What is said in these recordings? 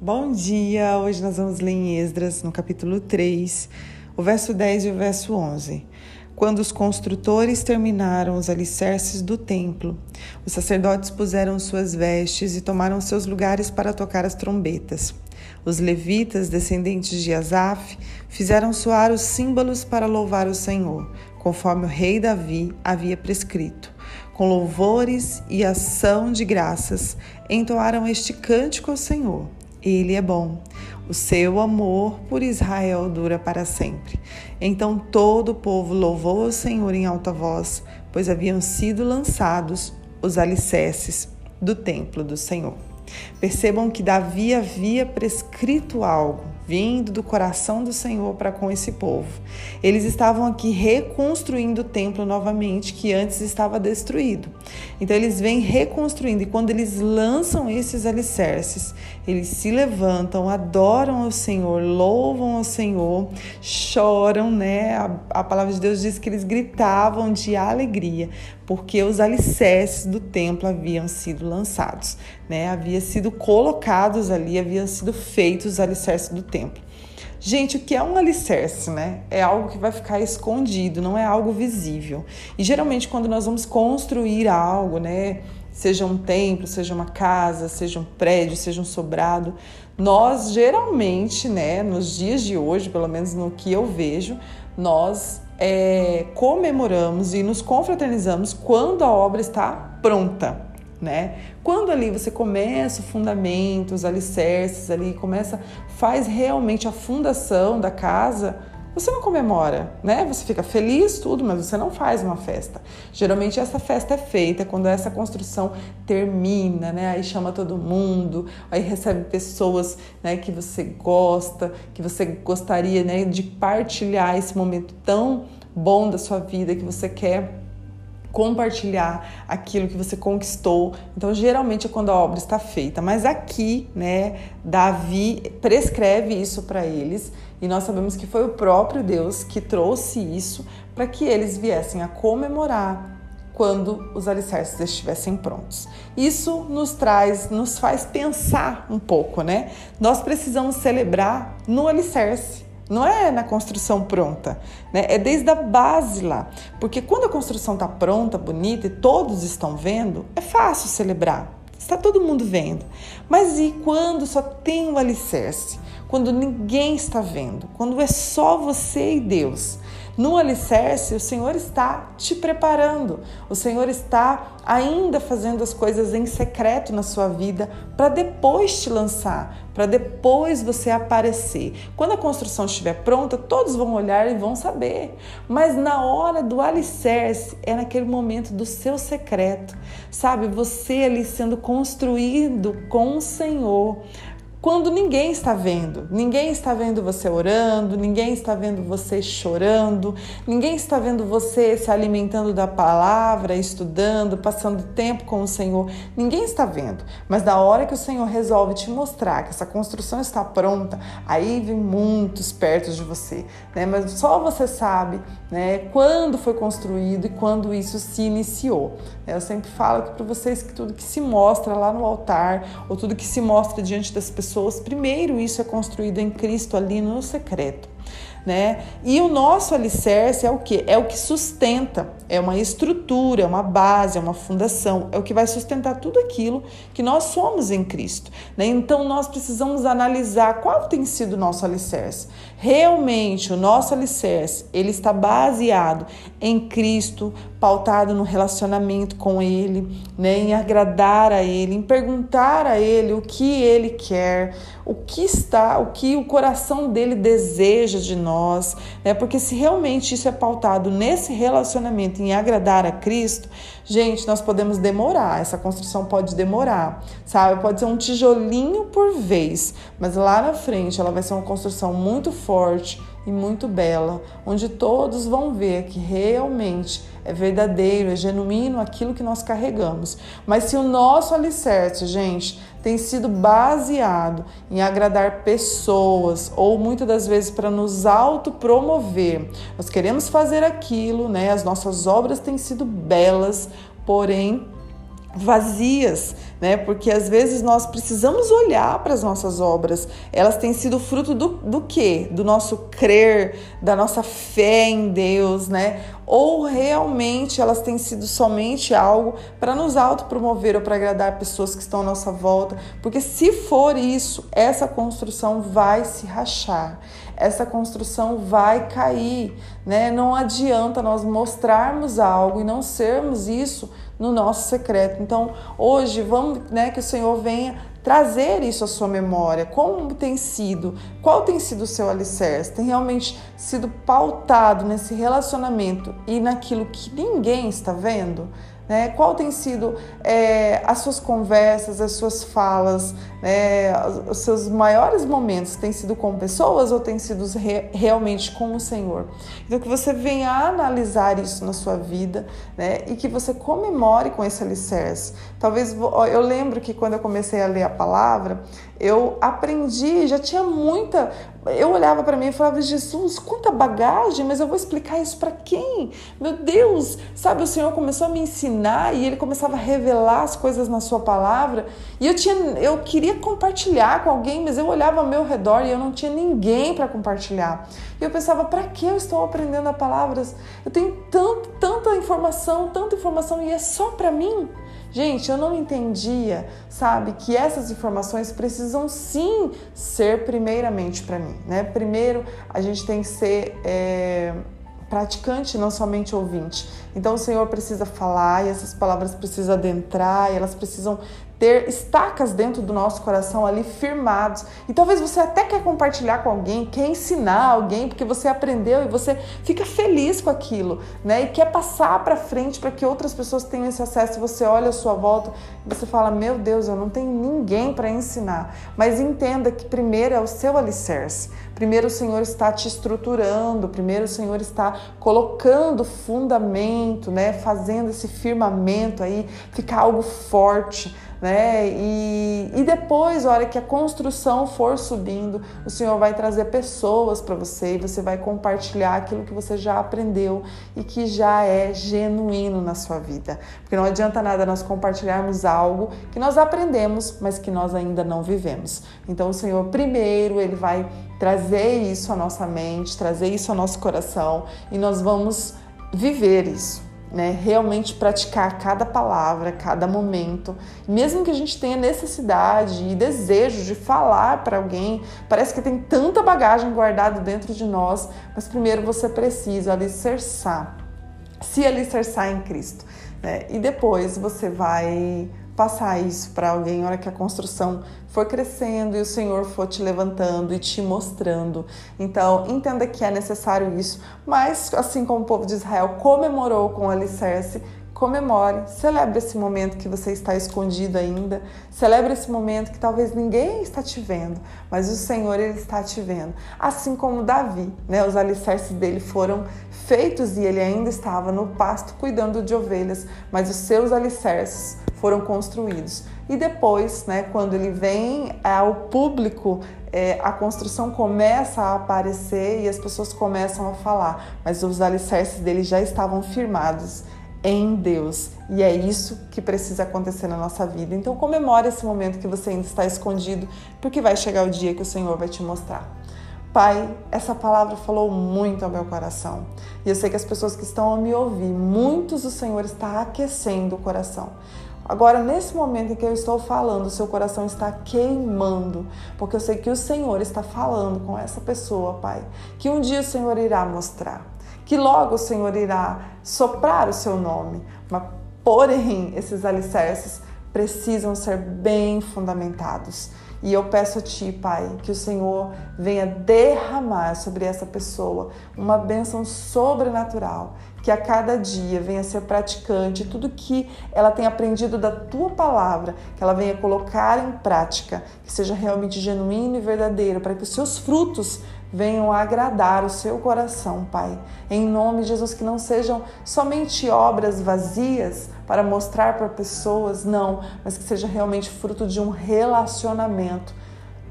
Bom dia! Hoje nós vamos ler em Esdras, no capítulo 3, o verso 10 e o verso 11. Quando os construtores terminaram os alicerces do templo, os sacerdotes puseram suas vestes e tomaram seus lugares para tocar as trombetas. Os levitas, descendentes de Asaf, fizeram soar os símbolos para louvar o Senhor, conforme o rei Davi havia prescrito. Com louvores e ação de graças, entoaram este cântico ao Senhor ele é bom. O seu amor por Israel dura para sempre. Então todo o povo louvou o Senhor em alta voz, pois haviam sido lançados os alicerces do templo do Senhor. Percebam que Davi havia prescrito algo vindo do coração do Senhor para com esse povo. Eles estavam aqui reconstruindo o templo novamente, que antes estava destruído. Então eles vêm reconstruindo e quando eles lançam esses alicerces, eles se levantam, adoram ao Senhor, louvam ao Senhor, choram, né? A, a palavra de Deus diz que eles gritavam de alegria, porque os alicerces do templo haviam sido lançados, né? Havia sido colocados ali, haviam sido feitos os alicerces do templo. Gente, o que é um alicerce, né? É algo que vai ficar escondido, não é algo visível. E geralmente quando nós vamos construir algo, né, seja um templo, seja uma casa, seja um prédio, seja um sobrado, nós geralmente, né, nos dias de hoje, pelo menos no que eu vejo, nós é, comemoramos e nos confraternizamos quando a obra está pronta. Né? Quando ali você começa os alicerces ali, começa, faz realmente a fundação da casa, você não comemora, né? Você fica feliz, tudo, mas você não faz uma festa. Geralmente essa festa é feita quando essa construção termina, né? Aí chama todo mundo, aí recebe pessoas, né, que você gosta, que você gostaria, né, de partilhar esse momento tão bom da sua vida que você quer compartilhar aquilo que você conquistou. Então, geralmente é quando a obra está feita, mas aqui, né, Davi prescreve isso para eles e nós sabemos que foi o próprio Deus que trouxe isso para que eles viessem a comemorar quando os alicerces estivessem prontos. Isso nos traz, nos faz pensar um pouco, né? Nós precisamos celebrar no alicerce. Não é na construção pronta, né? é desde a base lá. Porque quando a construção está pronta, bonita e todos estão vendo, é fácil celebrar. Está todo mundo vendo. Mas e quando só tem o alicerce? Quando ninguém está vendo? Quando é só você e Deus? No alicerce, o Senhor está te preparando, o Senhor está ainda fazendo as coisas em secreto na sua vida para depois te lançar, para depois você aparecer. Quando a construção estiver pronta, todos vão olhar e vão saber. Mas na hora do alicerce, é naquele momento do seu secreto, sabe? Você ali sendo construído com o Senhor quando ninguém está vendo. Ninguém está vendo você orando, ninguém está vendo você chorando, ninguém está vendo você se alimentando da palavra, estudando, passando tempo com o Senhor. Ninguém está vendo. Mas da hora que o Senhor resolve te mostrar que essa construção está pronta, aí vem muitos perto de você, né? Mas só você sabe, né, quando foi construído e quando isso se iniciou. Eu sempre falo aqui para vocês que tudo que se mostra lá no altar ou tudo que se mostra diante das pessoas pessoas, primeiro isso é construído em Cristo ali no secreto né? E o nosso alicerce é o que? É o que sustenta, é uma estrutura, é uma base, é uma fundação, é o que vai sustentar tudo aquilo que nós somos em Cristo, né? Então nós precisamos analisar qual tem sido o nosso alicerce. Realmente o nosso alicerce, ele está baseado em Cristo, pautado no relacionamento com ele, né? Em agradar a ele, em perguntar a ele o que ele quer, o que está, o que o coração dele deseja de nós, né? Porque se realmente isso é pautado nesse relacionamento em agradar a Cristo, gente, nós podemos demorar, essa construção pode demorar, sabe? Pode ser um tijolinho por vez, mas lá na frente ela vai ser uma construção muito forte e muito bela, onde todos vão ver que realmente é verdadeiro, é genuíno aquilo que nós carregamos. Mas se o nosso alicerce, gente, tem sido baseado em agradar pessoas ou muitas das vezes para nos autopromover, nós queremos fazer aquilo, né? As nossas obras têm sido belas, porém vazias, né? Porque às vezes nós precisamos olhar para as nossas obras. Elas têm sido fruto do, do quê? Do nosso crer, da nossa fé em Deus, né? Ou realmente elas têm sido somente algo para nos autopromover ou para agradar pessoas que estão à nossa volta? Porque se for isso, essa construção vai se rachar essa construção vai cair, né? Não adianta nós mostrarmos algo e não sermos isso no nosso secreto. Então, hoje, vamos, né, que o Senhor venha trazer isso à sua memória. Como tem sido? Qual tem sido o seu alicerce? Tem realmente sido pautado nesse relacionamento e naquilo que ninguém está vendo? Né? Qual tem sido é, as suas conversas, as suas falas, né? os seus maiores momentos? Tem sido com pessoas ou tem sido re realmente com o Senhor? Então, que você venha analisar isso na sua vida né? e que você comemore com esse alicerce. Talvez eu lembro que quando eu comecei a ler a palavra, eu aprendi, já tinha muita. Eu olhava para mim e falava, Jesus, quanta bagagem, mas eu vou explicar isso para quem? Meu Deus, sabe, o Senhor começou a me ensinar e ele começava a revelar as coisas na sua palavra. E eu tinha, eu queria compartilhar com alguém, mas eu olhava ao meu redor e eu não tinha ninguém para compartilhar. E eu pensava, para que eu estou aprendendo a palavras? Eu tenho tanto, tanta informação, tanta informação e é só para mim. Gente, eu não entendia, sabe, que essas informações precisam sim ser primeiramente para mim, né? Primeiro, a gente tem que ser é, praticante, não somente ouvinte. Então, o Senhor precisa falar e essas palavras precisam adentrar e elas precisam ter estacas dentro do nosso coração ali firmados. E talvez você até quer compartilhar com alguém, quer ensinar alguém, porque você aprendeu e você fica feliz com aquilo, né? E quer passar para frente para que outras pessoas tenham esse acesso. Você olha a sua volta e você fala: "Meu Deus, eu não tenho ninguém para ensinar". Mas entenda que primeiro é o seu alicerce. Primeiro o Senhor está te estruturando, primeiro o Senhor está colocando fundamento, né? Fazendo esse firmamento aí ficar algo forte né? E, e depois, a hora que a construção for subindo, o Senhor vai trazer pessoas para você e você vai compartilhar aquilo que você já aprendeu e que já é genuíno na sua vida. Porque não adianta nada nós compartilharmos algo que nós aprendemos, mas que nós ainda não vivemos. Então, o Senhor, primeiro, ele vai trazer isso à nossa mente, trazer isso ao nosso coração e nós vamos viver isso né, realmente praticar cada palavra, cada momento, mesmo que a gente tenha necessidade e desejo de falar para alguém, parece que tem tanta bagagem guardada dentro de nós, mas primeiro você precisa alicerçar, se alicerçar em Cristo, né, e depois você vai passar isso para alguém na hora que a construção for crescendo e o Senhor for te levantando e te mostrando. Então, entenda que é necessário isso, mas assim como o povo de Israel comemorou com o alicerce, comemore, celebre esse momento que você está escondido ainda, celebre esse momento que talvez ninguém está te vendo, mas o Senhor ele está te vendo. Assim como Davi, né? Os alicerces dele foram feitos e ele ainda estava no pasto cuidando de ovelhas, mas os seus alicerces foram construídos. E depois, né, quando ele vem ao público, é, a construção começa a aparecer e as pessoas começam a falar, mas os alicerces dele já estavam firmados em Deus. E é isso que precisa acontecer na nossa vida. Então comemore esse momento que você ainda está escondido, porque vai chegar o dia que o Senhor vai te mostrar. Pai, essa palavra falou muito ao meu coração. E eu sei que as pessoas que estão a me ouvir, muitos o Senhor está aquecendo o coração. Agora, nesse momento em que eu estou falando, seu coração está queimando, porque eu sei que o Senhor está falando com essa pessoa, Pai, que um dia o Senhor irá mostrar, que logo o Senhor irá soprar o seu nome, mas porém esses alicerces precisam ser bem fundamentados. E eu peço a Ti, Pai, que o Senhor venha derramar sobre essa pessoa uma bênção sobrenatural, que a cada dia venha ser praticante tudo que ela tem aprendido da Tua palavra, que ela venha colocar em prática, que seja realmente genuíno e verdadeiro, para que os seus frutos venham agradar o seu coração, Pai. Em nome de Jesus, que não sejam somente obras vazias para mostrar para pessoas, não, mas que seja realmente fruto de um relacionamento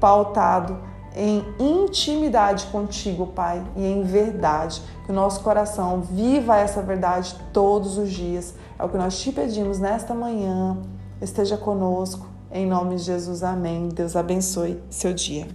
pautado em intimidade contigo, Pai, e em verdade. Que o nosso coração viva essa verdade todos os dias. É o que nós te pedimos nesta manhã. Esteja conosco. Em nome de Jesus, amém. Deus abençoe seu dia.